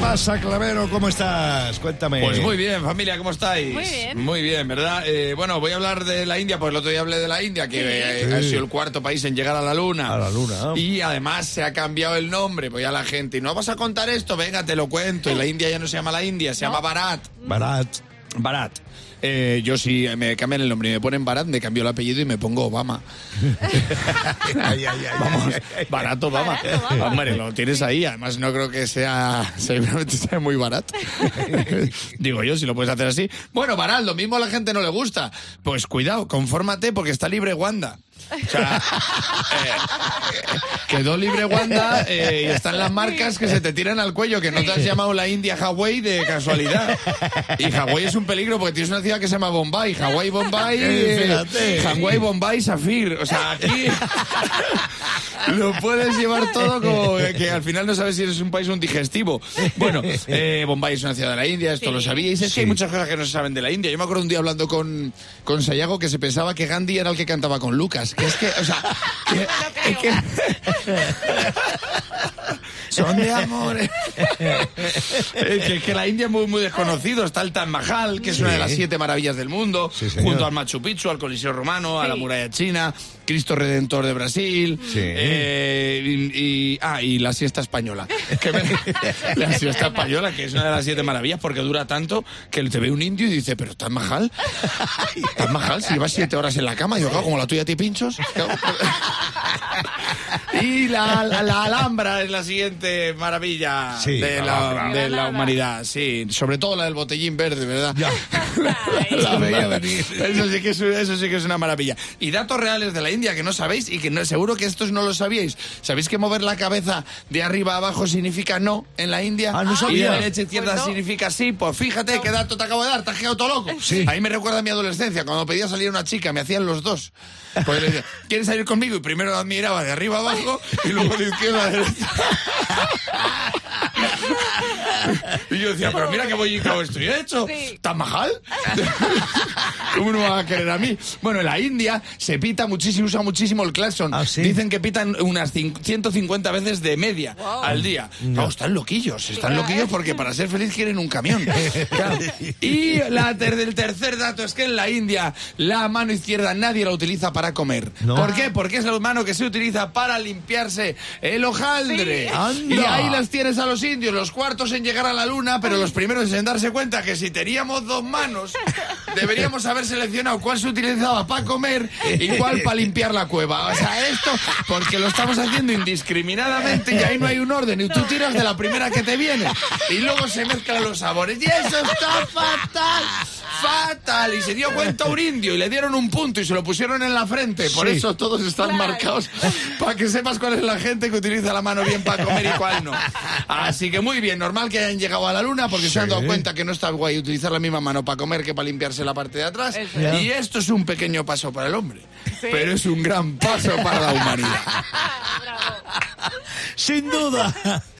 pasa, Clavero? ¿Cómo estás? Cuéntame. Pues muy bien, familia, ¿cómo estáis? Muy bien. Muy bien, ¿verdad? Eh, bueno, voy a hablar de la India, pues el otro día hablé de la India, que eh, ha sido el cuarto país en llegar a la Luna. A la Luna. Y además se ha cambiado el nombre, pues ya la gente, ¿y no vas a contar esto? Venga, te lo cuento. Y la India ya no se llama la India, se llama Bharat. Barat. Bharat. Eh, yo si me cambian el nombre y me ponen Bharat, me cambio el apellido y me pongo Obama. Ay, ay, ay, Vamos, ay, ay. barato Obama. Barato Obama. Hombre, lo tienes ahí. Además, no creo que sea. Seguramente sea muy barato. Digo yo, si lo puedes hacer así. Bueno, Barat, lo mismo a la gente no le gusta. Pues cuidado, confórmate porque está libre Wanda. O sea, eh, quedó libre Wanda eh, y están las marcas que se te tiran al cuello, que no te has llamado la India Hawái de casualidad. Y Hawái es un peligro porque tienes una ciudad que se llama Bombay. Hawái, Bombay, Eh, eh. Hawái, Bombay, Safir. O sea, aquí lo puedes llevar todo como que al final no sabes si eres un país o un digestivo. Bueno, eh, Bombay es una ciudad de la India, esto Sí. lo sabíais. Es que hay muchas cosas que no se saben de la India. Yo me acuerdo un día hablando con, con Sayago que se pensaba que Gandhi era el que cantaba con Lucas. Que es que, o sea, que, es que- son de amores. es que, que la India es muy, muy desconocido. Está el Taj Mahal, que es una de las siete maravillas del mundo, Sí, junto al Machu Picchu, al Coliseo Romano, a la muralla china, Cristo Redentor de Brasil, Sí. eh, y, y- ah, y la siesta española. Que me- la siesta española, que es una de las siete maravillas, porque dura tanto que te ve un indio y dice, pero Taj Mahal, Taj Mahal, si llevas siete horas en la cama, y yo, claro, como la tuya, ti pinchos. Y la, la- la Alhambra es la siguiente maravilla Sí, de, la la, de la humanidad, sí, sobre todo la del botellín verde, ¿verdad? Ya. La. Eso sí, que es, eso sí que es una maravilla. Y datos reales de la India que no sabéis y que no, seguro que estos no lo sabíais. ¿Sabéis que mover la cabeza de arriba a abajo significa no en la India? Ah, no Y sabía. de derecha a izquierda Pues no. significa sí. Pues fíjate qué dato te acabo de dar, te has quedado todo loco. Sí. Ahí me recuerda a mi adolescencia, cuando pedía salir a una chica, me hacían los dos. Pues le decía, ¿quieres salir conmigo? Y primero admiraba de arriba a abajo y luego de izquierda a derecha. Y yo decía, pero mira que voy y cómo estoy hecho. Sí. ¿Tan majal? ¿Cómo no va a querer a mí? Bueno, en la India se pita muchísimo, usa muchísimo el claxon. ¿Ah, sí? Dicen que pitan unas cin- 150 veces de media Wow. al día. No, están loquillos, están loquillos porque para ser feliz quieren un camión. Claro. Y la ter- el tercer dato es que en la India la mano izquierda nadie la utiliza para comer. No. ¿Por qué? Porque es la mano que se utiliza para limpiarse el hojaldre. Sí. Anda. Y ahí las tienes a los indios, los cuartos en llegar a la luna, pero los primeros en darse cuenta que si teníamos dos manos, deberíamos haber seleccionado cuál se utilizaba para comer y cuál para limpiar la cueva. O sea, esto, porque lo estamos haciendo indiscriminadamente y ahí no hay un orden. Y tú tiras de la primera que te viene. Y luego se mezclan los sabores. Y eso está fatal. Fatal. Y se dio cuenta un indio y le dieron un punto y se lo pusieron en la frente. Por Sí. eso todos están Claro. marcados para que sepas cuál es la gente que utiliza la mano bien para comer y cuál no. Así que muy bien, normal que hayan llegado a la luna porque se han dado cuenta que no está guay utilizar la misma mano para comer que para limpiarse la parte de atrás. Es. Y esto es un pequeño paso para el hombre, pero es un gran paso para la humanidad. Bravo. Sin duda.